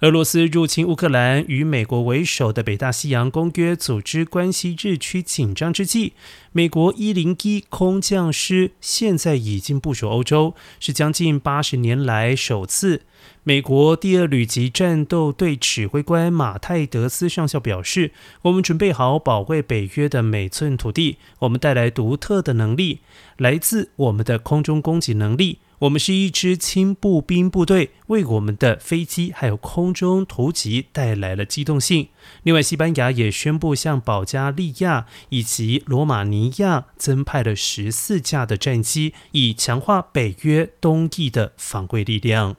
俄罗斯入侵乌克兰，与美国为首的北大西洋公约组织关系日趋紧张之际，美国一零一空降师现在已经部署欧洲，是将近八十年来首次。美国第二旅级战斗队指挥官马泰德斯上校表示：“我们准备好保卫北约的每寸土地，我们带来独特的能力，来自我们的空中攻击能力。”我们是一支轻步兵部队，为我们的飞机还有空中突击带来了机动性。另外，西班牙也宣布向保加利亚以及罗马尼亚增派了十四架的战机，以强化北约东翼的防卫力量。